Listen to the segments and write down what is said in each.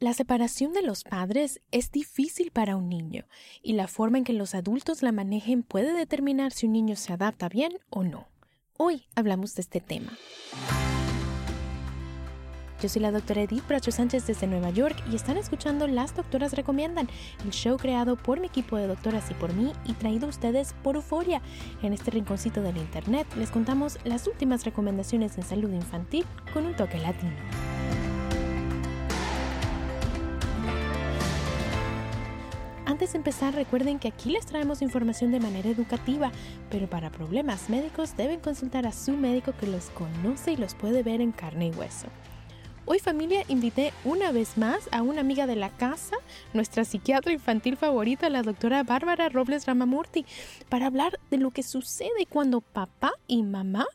La separación de los padres es difícil para un niño y la forma en que los adultos la manejen puede determinar si un niño se adapta bien o no. Hoy hablamos de este tema. Yo soy la doctora Edith Bracho Sánchez desde Nueva York y están escuchando Las Doctoras Recomiendan, el show creado por mi equipo de doctoras y por mí y traído a ustedes por Euforia. En este rinconcito del internet les contamos las últimas recomendaciones en salud infantil con un toque latino. Antes empezar, recuerden que aquí les traemos información de manera educativa, pero para problemas médicos deben consultar a su médico que los conoce y los puede ver en carne y hueso. Hoy familia invité una vez más a una amiga de la casa, nuestra psiquiatra infantil favorita, la doctora Bárbara Robles Ramamurti, para hablar de lo que sucede cuando papá y mamá,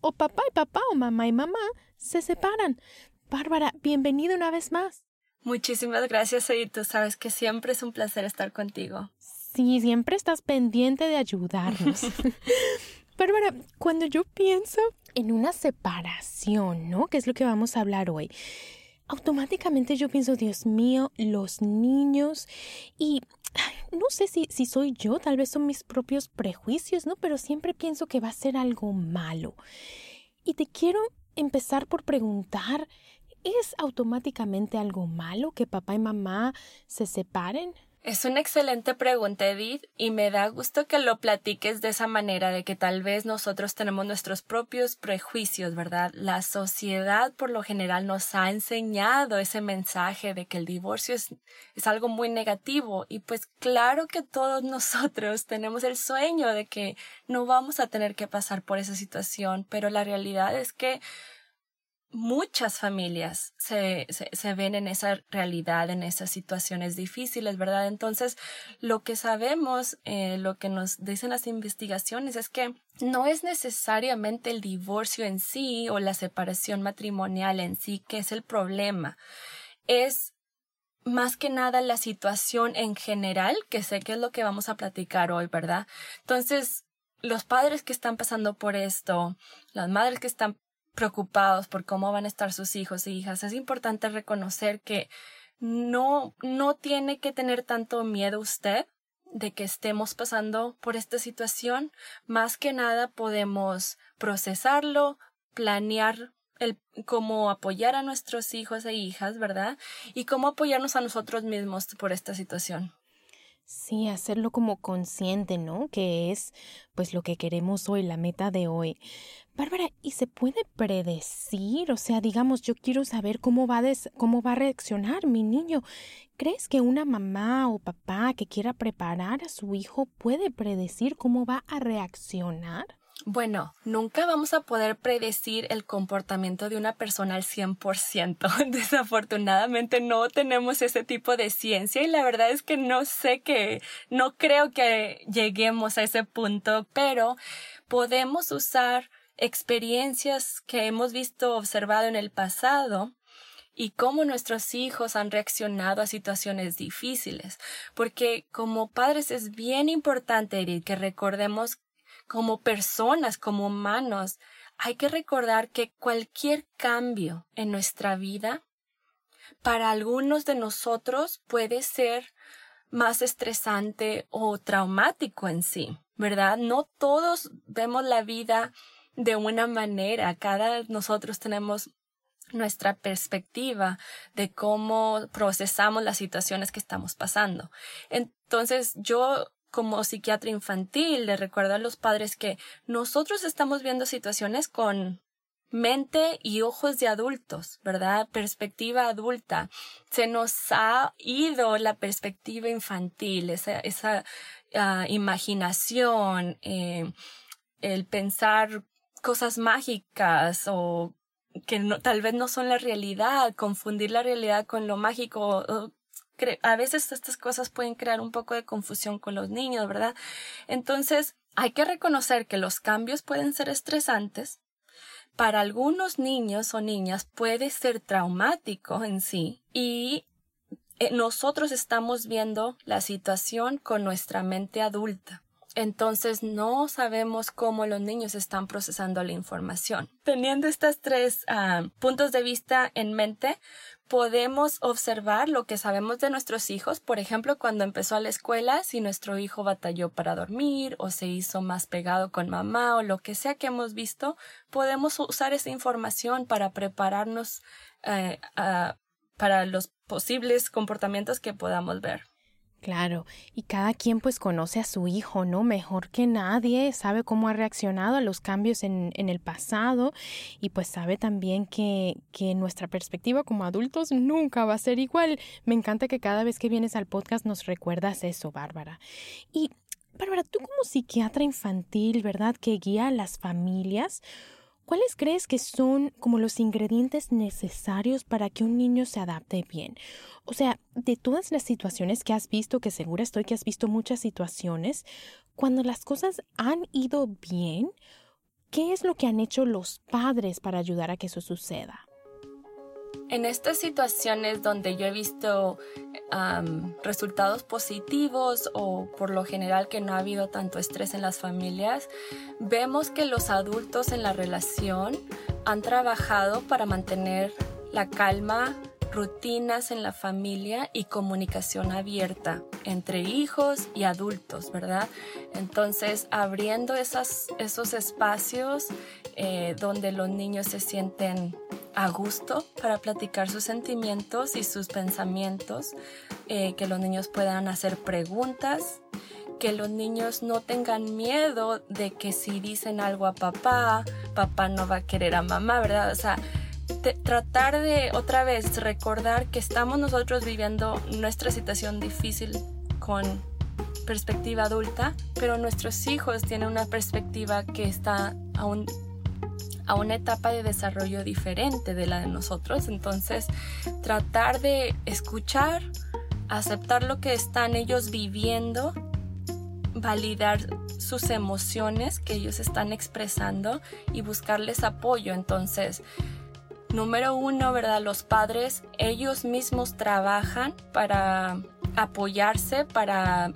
o papá y papá o mamá y mamá, se separan. Bárbara, bienvenida una vez más. Muchísimas gracias, y tú sabes que siempre es un placer estar contigo. Sí, siempre estás pendiente de ayudarnos. Bárbara, cuando yo pienso en una separación, ¿no? Que es lo que vamos a hablar hoy. Automáticamente yo pienso, Dios mío, los niños y no sé si, si soy yo, tal vez son mis propios prejuicios, ¿no? Pero siempre pienso que va a ser algo malo. Y te quiero empezar por preguntar, ¿Es automáticamente algo malo que papá y mamá se separen? Es una excelente pregunta, Edith, y me da gusto que lo platiques de esa manera, de que tal vez nosotros tenemos nuestros propios prejuicios, ¿verdad? La sociedad por lo general nos ha enseñado ese mensaje de que el divorcio es, es algo muy negativo, y pues claro que todos nosotros tenemos el sueño de que no vamos a tener que pasar por esa situación, pero la realidad es que muchas familias se, se, ven en esa realidad, en esas situaciones difíciles, ¿verdad? Entonces, lo que sabemos, eh, lo que nos dicen las investigaciones es que no es necesariamente el divorcio en sí o la separación matrimonial en sí que es el problema. Es más que nada la situación en general, que sé que es lo que vamos a platicar hoy, ¿verdad? Entonces, los padres que están pasando por esto, las madres que están preocupados por cómo van a estar sus hijos e hijas, es importante reconocer que no, no tiene que tener tanto miedo usted de que estemos pasando por esta situación. Más que nada podemos procesarlo, planear el cómo apoyar a nuestros hijos e hijas, ¿verdad? Y cómo apoyarnos a nosotros mismos por esta situación. Sí, hacerlo como consciente, ¿no? Que es pues lo que queremos hoy, la meta de hoy. Bárbara, ¿y se puede predecir? O sea, digamos, yo quiero saber cómo va, cómo va a reaccionar mi niño. ¿Crees que una mamá o papá que quiera preparar a su hijo puede predecir cómo va a reaccionar? Bueno, nunca vamos a poder predecir el comportamiento de una persona al 100%. Desafortunadamente no tenemos ese tipo de ciencia y la verdad es que no sé que, no creo que lleguemos a ese punto, pero podemos usar experiencias que hemos visto observado en el pasado y cómo nuestros hijos han reaccionado a situaciones difíciles. Porque como padres es bien importante, que recordemos como personas, como humanos, hay que recordar que cualquier cambio en nuestra vida, para algunos de nosotros puede ser más estresante o traumático en sí, ¿verdad? No todos vemos la vida de una manera, cada nosotros tenemos nuestra perspectiva de cómo procesamos las situaciones que estamos pasando. Entonces, yo como psiquiatra infantil le recuerdo a los padres que nosotros estamos viendo situaciones con mente y ojos de adultos, ¿verdad? Perspectiva adulta. Se nos ha ido la perspectiva infantil, esa, esa ah, imaginación, eh, el pensar cosas mágicas o que no, tal vez no son la realidad, confundir la realidad con lo mágico. A veces estas cosas pueden crear un poco de confusión con los niños, ¿verdad? Entonces, hay que reconocer que los cambios pueden ser estresantes. Para algunos niños o niñas puede ser traumático en sí y eh, nosotros estamos viendo la situación con nuestra mente adulta. Entonces no sabemos cómo los niños están procesando la información. Teniendo estos tres ah, puntos de vista en mente, podemos observar lo que sabemos de nuestros hijos, por ejemplo, cuando empezó a la escuela, si nuestro hijo batalló para dormir o se hizo más pegado con mamá o lo que sea que hemos visto, podemos usar esa información para prepararnos eh, para los posibles comportamientos que podamos ver. Claro, y cada quien pues conoce a su hijo, ¿no? Mejor que nadie, sabe cómo ha reaccionado a los cambios en, el pasado y pues sabe también que, que nuestra perspectiva como adultos nunca va a ser igual. Me encanta que cada vez que vienes al podcast nos recuerdas eso, Bárbara. Y, Bárbara, tú como psiquiatra infantil, ¿verdad? Que guía a las familias, ¿Cuáles crees que son como los ingredientes necesarios para que un niño se adapte bien? O sea, de todas las situaciones que has visto, que segura estoy que has visto muchas situaciones, cuando las cosas han ido bien, ¿qué es lo que han hecho los padres para ayudar a que eso suceda? En estas situaciones donde yo he visto resultados positivos o por lo general que no ha habido tanto estrés en las familias, vemos que los adultos en la relación han trabajado para mantener la calma, rutinas en la familia y comunicación abierta entre hijos y adultos, ¿verdad? Entonces, abriendo esos espacios eh, donde los niños se sienten a gusto para platicar sus sentimientos y sus pensamientos, eh, que los niños puedan hacer preguntas, que los niños no tengan miedo de que si dicen algo a papá, papá no va a querer a mamá, ¿verdad? O sea, tratar de otra vez recordar que estamos nosotros viviendo nuestra situación difícil con perspectiva adulta, pero nuestros hijos tienen una perspectiva que está aún a una etapa de desarrollo diferente de la de nosotros. Entonces, tratar de escuchar, aceptar lo que están ellos viviendo, validar sus emociones que ellos están expresando y buscarles apoyo. Entonces, número uno, ¿verdad? Los padres, ellos mismos trabajan para apoyarse, para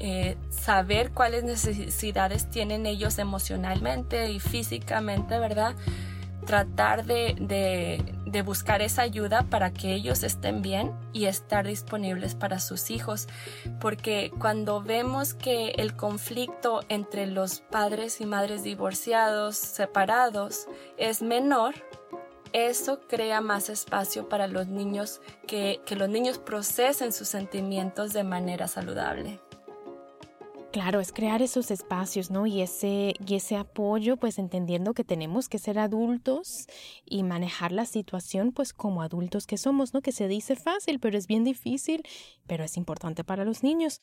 eh, saber cuáles necesidades tienen ellos emocionalmente y físicamente, ¿verdad? Tratar de, de, buscar esa ayuda para que ellos estén bien y estar disponibles para sus hijos. Porque cuando vemos que el conflicto entre los padres y madres divorciados, separados, es menor, eso crea más espacio para los niños, que, que los niños procesen sus sentimientos de manera saludable. Claro, es crear esos espacios, ¿no? Y ese, y ese apoyo, pues entendiendo que tenemos que ser adultos y manejar la situación, pues como adultos que somos, ¿no? Que se dice fácil, pero es bien difícil, pero es importante para los niños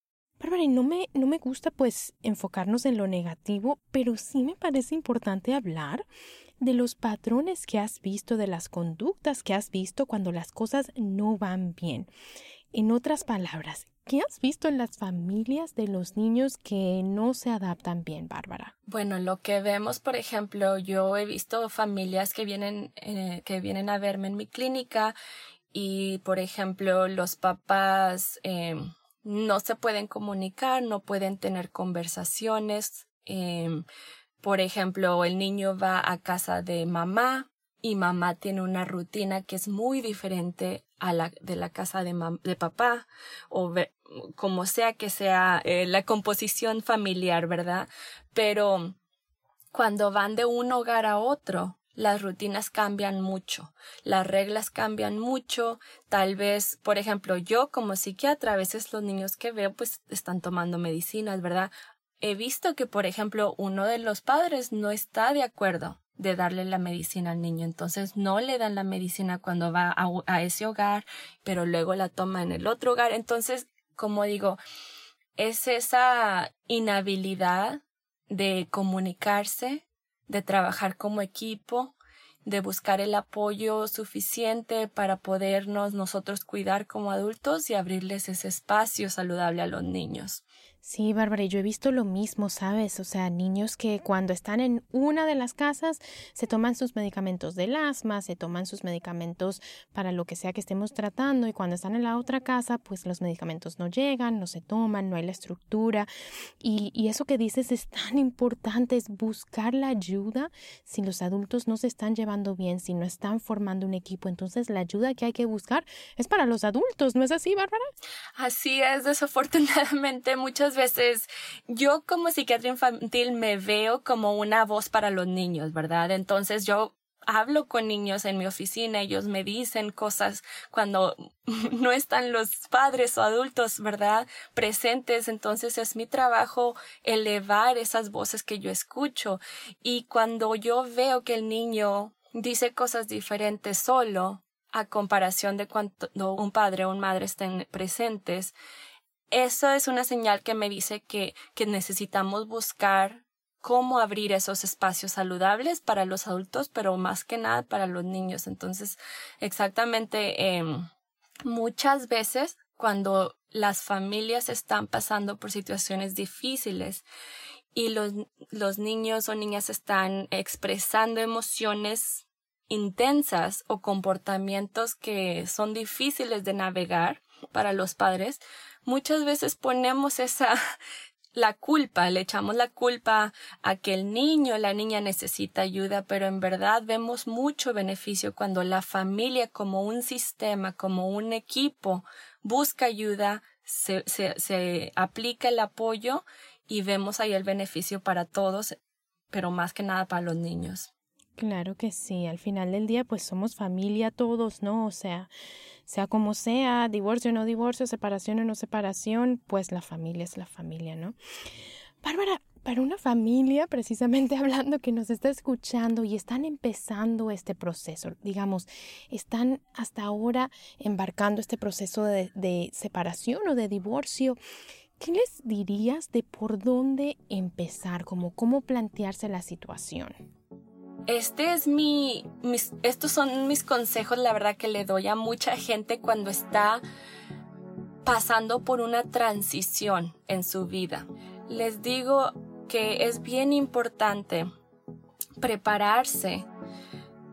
Bárbara, y no me, no me gusta pues enfocarnos en lo negativo, pero sí me parece importante hablar de los patrones que has visto, de las conductas que has visto cuando las cosas no van bien. En otras palabras, ¿qué has visto en las familias de los niños que no se adaptan bien, Bárbara? Bueno, lo que vemos, por ejemplo, yo he visto familias que vienen, eh, que vienen a verme en mi clínica y, por ejemplo, los papás eh, no se pueden comunicar, no pueden tener conversaciones. Eh, por ejemplo, el niño va a casa de mamá y mamá tiene una rutina que es muy diferente a la de la casa de, de papá o como sea que sea eh, la composición familiar, ¿verdad? Pero cuando van de un hogar a otro, las rutinas cambian mucho, las reglas cambian mucho, tal vez, por ejemplo, yo como psiquiatra, a veces los niños que veo pues están tomando medicinas, ¿verdad? He visto que, por ejemplo, uno de los padres no está de acuerdo de darle la medicina al niño, entonces no le dan la medicina cuando va a, a ese hogar, pero luego la toma en el otro hogar, entonces, como digo, es esa inhabilidad de comunicarse, de trabajar como equipo, de buscar el apoyo suficiente para podernos nosotros cuidar como adultos y abrirles ese espacio saludable a los niños. Sí, Bárbara, yo he visto lo mismo, ¿sabes? O sea, niños que cuando están en una de las casas se toman sus medicamentos del asma, se toman sus medicamentos para lo que sea que estemos tratando y cuando están en la otra casa, pues los medicamentos no llegan, no se toman, no hay la estructura. Y, eso que dices es tan importante, es buscar la ayuda si los adultos no se están llevando bien, si no están formando un equipo. Entonces, la ayuda que hay que buscar es para los adultos, ¿no es así, Bárbara? Así es, desafortunadamente veces yo como psiquiatra infantil me veo como una voz para los niños, ¿verdad? Entonces yo hablo con niños en mi oficina, ellos me dicen cosas cuando no están los padres o adultos, ¿verdad? Presentes, entonces es mi trabajo elevar esas voces que yo escucho y cuando yo veo que el niño dice cosas diferentes solo a comparación de cuando un padre o una madre estén presentes, eso es una señal que me dice que, que necesitamos buscar cómo abrir esos espacios saludables para los adultos, pero más que nada para los niños. Entonces, exactamente, eh, muchas veces cuando las familias están pasando por situaciones difíciles y los, los niños o niñas están expresando emociones intensas o comportamientos que son difíciles de navegar para los padres, muchas veces ponemos esa la culpa, le echamos la culpa a que el niño, la niña necesita ayuda, pero en verdad vemos mucho beneficio cuando la familia como un sistema, como un equipo, busca ayuda, se, se, se aplica el apoyo y vemos ahí el beneficio para todos, pero más que nada para los niños. Claro que sí, al final del día pues somos familia todos, ¿no? O sea, sea como sea, divorcio o no divorcio, separación o no separación, pues la familia es la familia, ¿no? Bárbara, para una familia, precisamente hablando, que nos está escuchando y están empezando este proceso, digamos, están hasta ahora embarcando este proceso de, separación o de divorcio, ¿qué les dirías de por dónde empezar, como cómo plantearse la situación? Este es mi, estos son mis consejos, la verdad que le doy a mucha gente cuando está pasando por una transición en su vida. Les digo que es bien importante prepararse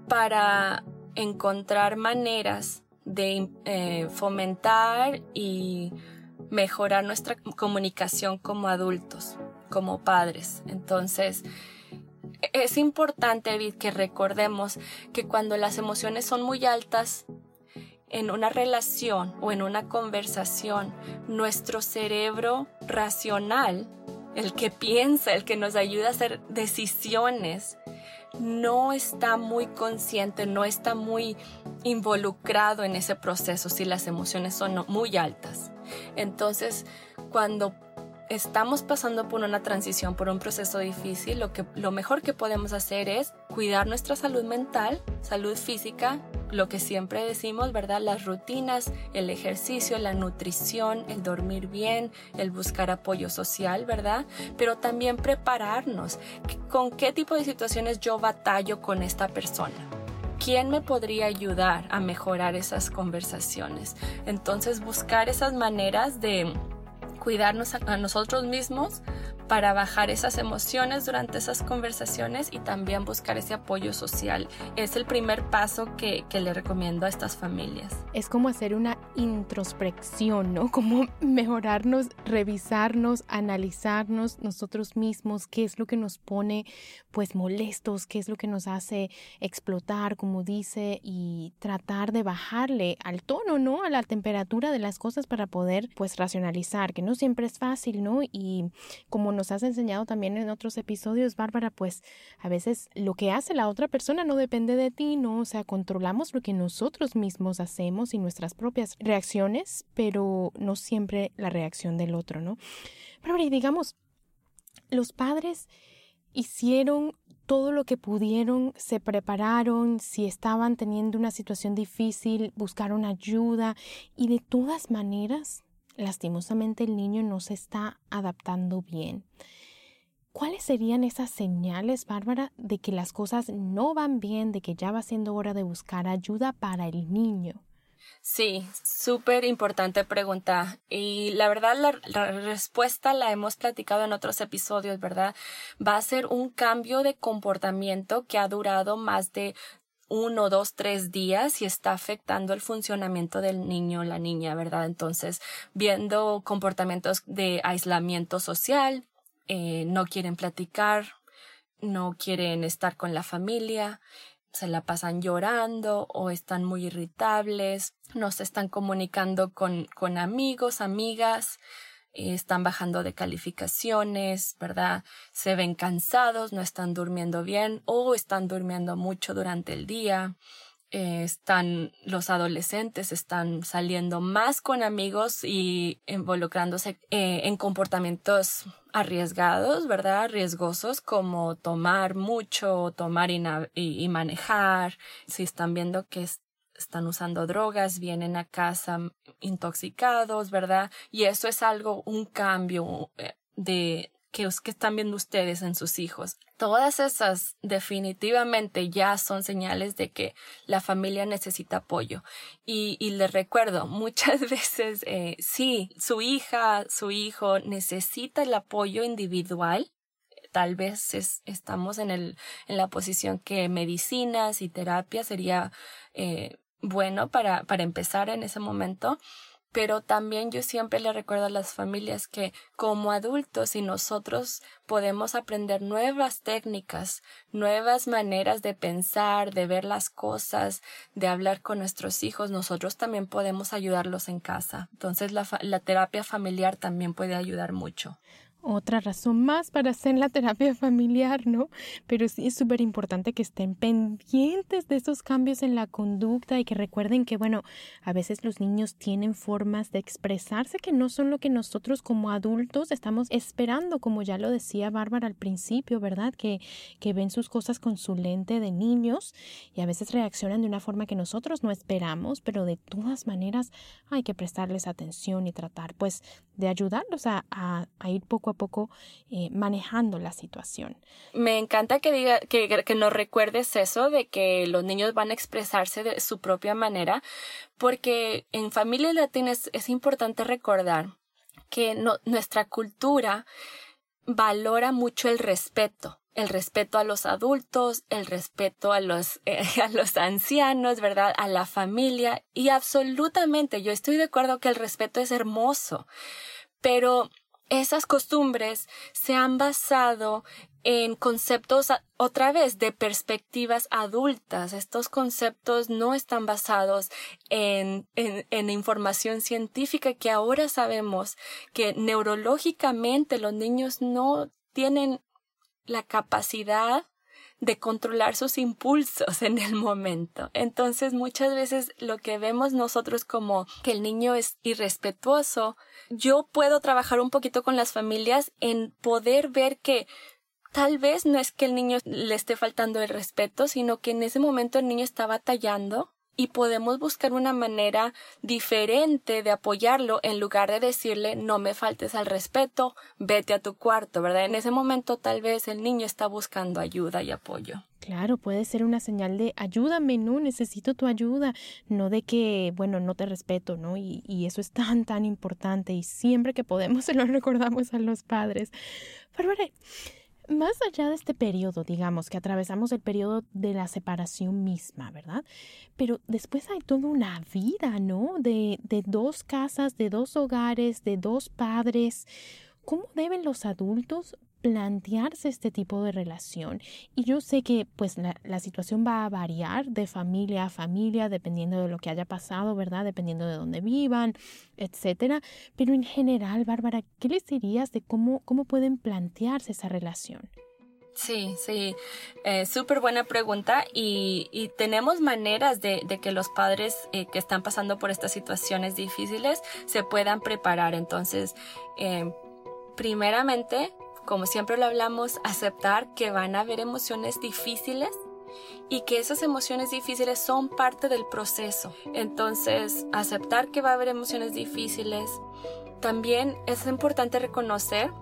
para encontrar maneras de eh, fomentar y mejorar nuestra comunicación como adultos, como padres. Entonces, es importante que recordemos que cuando las emociones son muy altas en una relación o en una conversación, nuestro cerebro racional, el que piensa, el que nos ayuda a hacer decisiones, no está muy consciente, no está muy involucrado en ese proceso si las emociones son muy altas. Entonces, cuando estamos pasando por una transición, por un proceso difícil, lo, que, lo mejor que podemos hacer es cuidar nuestra salud mental, salud física, lo que siempre decimos, ¿verdad? Las rutinas, el ejercicio, la nutrición, el dormir bien, el buscar apoyo social, ¿verdad? Pero también prepararnos. ¿Con qué tipo de situaciones yo batallo con esta persona? ¿Quién me podría ayudar a mejorar esas conversaciones? Entonces buscar esas maneras de cuidarnos a, nosotros mismos para bajar esas emociones durante esas conversaciones y también buscar ese apoyo social. Es el primer paso que, que, le recomiendo a estas familias. Es como hacer una introspección, ¿no? Como mejorarnos, revisarnos, analizarnos nosotros mismos, qué es lo que nos pone pues molestos, qué es lo que nos hace explotar, como dice, y tratar de bajarle al tono, ¿no? A la temperatura de las cosas para poder pues racionalizar, que no siempre es fácil, ¿no? Y como nos has enseñado también en otros episodios, Bárbara, pues a veces lo que hace la otra persona no depende de ti, ¿no? O sea, controlamos lo que nosotros mismos hacemos y nuestras propias reacciones, pero no siempre la reacción del otro, ¿no? Pero digamos, los padres hicieron todo lo que pudieron, se prepararon, si estaban teniendo una situación difícil, buscaron ayuda y de todas maneras lastimosamente el niño no se está adaptando bien. ¿Cuáles serían esas señales, Bárbara, de que las cosas no van bien, de que ya va siendo hora de buscar ayuda para el niño? Sí, súper importante pregunta. Y la verdad, la, la, respuesta la hemos platicado en otros episodios, ¿verdad? Va a ser un cambio de comportamiento que ha durado más de uno, dos, tres días y está afectando el funcionamiento del niño o la niña, ¿verdad? Entonces, viendo comportamientos de aislamiento social, eh, no quieren platicar, no quieren estar con la familia, se la pasan llorando o están muy irritables, no se están comunicando con, con amigos, amigas, están bajando de calificaciones, ¿verdad? Se ven cansados, no están durmiendo bien o están durmiendo mucho durante el día. Eh, están los adolescentes están saliendo más con amigos y involucrándose eh, en comportamientos arriesgados, ¿verdad? Riesgosos como tomar mucho, tomar y, y manejar. Si están viendo que están usando drogas, vienen a casa intoxicados, ¿verdad? Y eso es algo, un cambio eh, de que, que están viendo ustedes en sus hijos. Todas esas definitivamente ya son señales de que la familia necesita apoyo. Y, y les recuerdo, muchas veces eh, sí, su hija, su hijo necesita el apoyo individual, tal vez estamos en, el, en la posición que medicinas y terapia sería eh, bueno para, para empezar en ese momento, pero también yo siempre le recuerdo a las familias que como adultos y nosotros podemos aprender nuevas técnicas, nuevas maneras de pensar, de ver las cosas, de hablar con nuestros hijos, nosotros también podemos ayudarlos en casa. Entonces la, la terapia familiar también puede ayudar mucho otra razón más para hacer la terapia familiar, ¿no? Pero sí es súper importante que estén pendientes de esos cambios en la conducta y que recuerden que, bueno, a veces los niños tienen formas de expresarse que no son lo que nosotros como adultos estamos esperando, como ya lo decía Bárbara al principio, ¿verdad? Que, que ven sus cosas con su lente de niños y a veces reaccionan de una forma que nosotros no esperamos, pero de todas maneras hay que prestarles atención y tratar, pues, de ayudarlos a, a, a ir poco a poco eh, manejando la situación. Me encanta que, diga, que, que nos recuerdes eso de que los niños van a expresarse de su propia manera, porque en familias latinas es importante recordar que nuestra cultura valora mucho el respeto el respeto a los adultos, el respeto a los, eh, a los ancianos, ¿verdad? A la familia. Y absolutamente, yo estoy de acuerdo que el respeto es hermoso, pero esas costumbres se han basado en conceptos otra vez de perspectivas adultas. Estos conceptos no están basados en, en, en, información científica que ahora sabemos que neurológicamente los niños no tienen la capacidad de controlar sus impulsos en el momento. Entonces muchas veces lo que vemos nosotros como que el niño es irrespetuoso, yo puedo trabajar un poquito con las familias en poder ver que tal vez no es que el niño le esté faltando el respeto, sino que en ese momento el niño está batallando y podemos buscar una manera diferente de apoyarlo en lugar de decirle no me faltes al respeto, vete a tu cuarto, ¿verdad? En ese momento tal vez el niño está buscando ayuda y apoyo. Claro, puede ser una señal de ayúdame, no, necesito tu ayuda, no de que, bueno, no te respeto, ¿no? Y, y eso es tan, tan importante y siempre que podemos se lo recordamos a los padres. Pero, más allá de este periodo, digamos, que atravesamos el periodo de la separación misma, ¿verdad? Pero después hay toda una vida, ¿no? De, de dos casas, de dos hogares, de dos padres. ¿Cómo deben los adultos plantearse este tipo de relación. Y yo sé que pues la, situación va a variar de familia a familia, dependiendo de lo que haya pasado, ¿verdad? Dependiendo de dónde vivan, etcétera. Pero en general, Bárbara, ¿qué les dirías de cómo, cómo pueden plantearse esa relación? Sí, sí, eh, súper buena pregunta y, tenemos maneras de, que los padres eh, que están pasando por estas situaciones difíciles se puedan preparar. Entonces, eh, primeramente, como siempre lo hablamos, aceptar que van a haber emociones difíciles y que esas emociones difíciles son parte del proceso. Entonces, aceptar que va a haber emociones difíciles. También es importante reconocer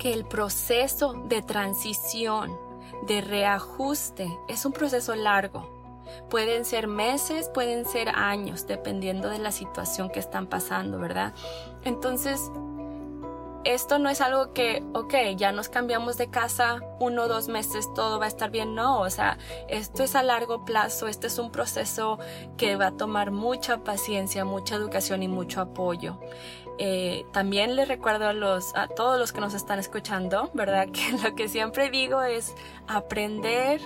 que el proceso de transición, de reajuste, es un proceso largo. Pueden ser meses, pueden ser años, dependiendo de la situación que están pasando, ¿verdad? Entonces, esto no es algo que, ok, ya nos cambiamos de casa, uno o dos meses todo va a estar bien. No, o sea, esto es a largo plazo, este es un proceso que va a tomar mucha paciencia, mucha educación y mucho apoyo. Eh, también les recuerdo a, los, a todos los que nos están escuchando, ¿verdad? Que lo que siempre digo es aprender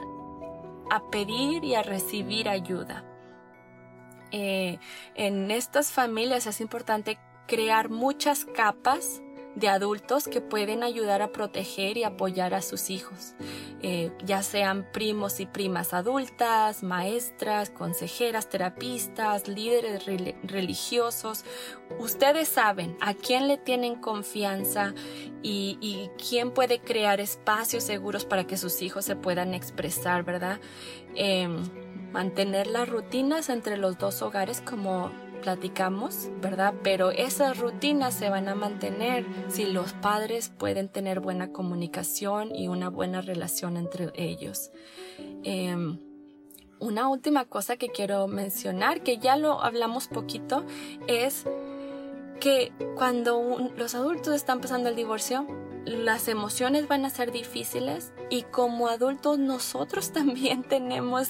a pedir y a recibir ayuda. Eh, en estas familias es importante crear muchas capas de adultos que pueden ayudar a proteger y apoyar a sus hijos, eh, ya sean primos y primas adultas, maestras, consejeras, terapistas, líderes religiosos. Ustedes saben a quién le tienen confianza y, quién puede crear espacios seguros para que sus hijos se puedan expresar, ¿verdad? Em, mantener las rutinas entre los dos hogares como platicamos, ¿verdad? Pero esas rutinas se van a mantener si los padres pueden tener buena comunicación y una buena relación entre ellos. Em, una última cosa que quiero mencionar, que ya lo hablamos poquito, es que cuando los adultos están pasando el divorcio, las emociones van a ser difíciles y como adultos nosotros también tenemos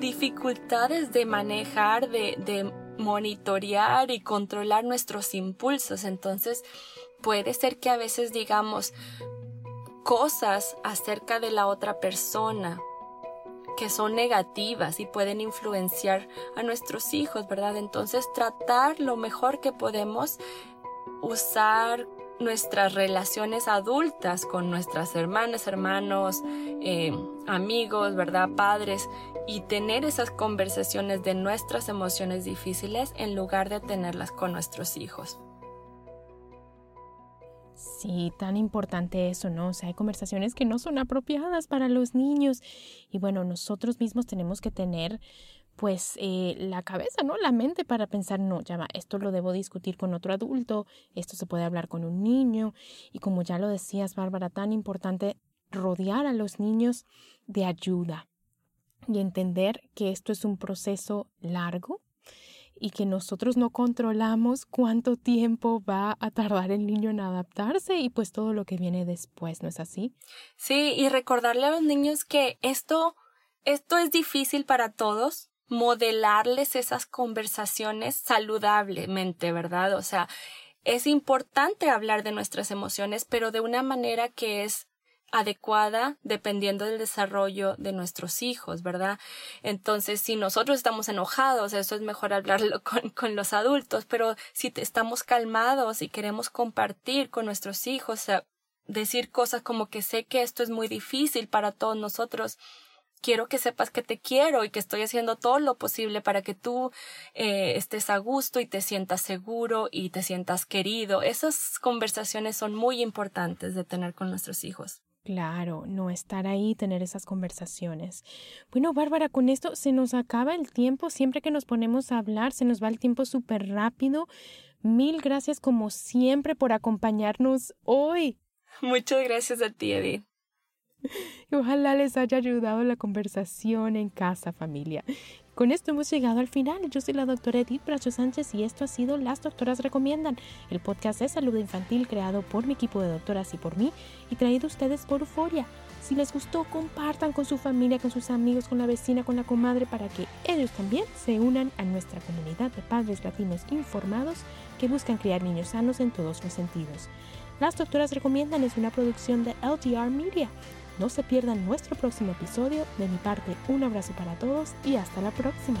dificultades de manejar, de, de monitorear y controlar nuestros impulsos. Entonces, puede ser que a veces digamos cosas acerca de la otra persona que son negativas y pueden influenciar a nuestros hijos, ¿verdad? Entonces, tratar lo mejor que podemos usar nuestras relaciones adultas con nuestras hermanas, hermanos, eh, amigos, ¿verdad? Padres, y tener esas conversaciones de nuestras emociones difíciles en lugar de tenerlas con nuestros hijos. Sí, tan importante eso, ¿no? O sea, hay conversaciones que no son apropiadas para los niños y bueno, nosotros mismos tenemos que tener pues eh, la cabeza, ¿no? La mente para pensar, no, ya va, esto lo debo discutir con otro adulto, esto se puede hablar con un niño. Y como ya lo decías, Bárbara, tan importante rodear a los niños de ayuda y entender que esto es un proceso largo y que nosotros no controlamos cuánto tiempo va a tardar el niño en adaptarse y pues todo lo que viene después, ¿no es así? Sí, y recordarle a los niños que esto, esto es difícil para todos, modelarles esas conversaciones saludablemente, ¿verdad? O sea, es importante hablar de nuestras emociones, pero de una manera que es adecuada dependiendo del desarrollo de nuestros hijos, ¿verdad? Entonces, si nosotros estamos enojados, eso es mejor hablarlo con, con los adultos, pero si estamos calmados y queremos compartir con nuestros hijos, decir cosas como que sé que esto es muy difícil para todos nosotros, quiero que sepas que te quiero y que estoy haciendo todo lo posible para que tú eh, estés a gusto y te sientas seguro y te sientas querido. Esas conversaciones son muy importantes de tener con nuestros hijos. Claro, no estar ahí, tener esas conversaciones. Bueno, Bárbara, con esto se nos acaba el tiempo. Siempre que nos ponemos a hablar, se nos va el tiempo súper rápido. Mil gracias como siempre por acompañarnos hoy. Muchas gracias a ti, Edith. Ojalá les haya ayudado la conversación en casa, familia. Con esto hemos llegado al final. Yo soy la doctora Edith Bracho Sánchez y esto ha sido Las Doctoras Recomiendan, el podcast de salud infantil creado por mi equipo de doctoras y por mí y traído a ustedes por Euforia. Si les gustó, compartan con su familia, con sus amigos, con la vecina, con la comadre, para que ellos también se unan a nuestra comunidad de padres latinos informados que buscan criar niños sanos en todos los sentidos. Las Doctoras Recomiendan es una producción de LTR Media. No se pierdan nuestro próximo episodio. De mi parte, un abrazo para todos y hasta la próxima.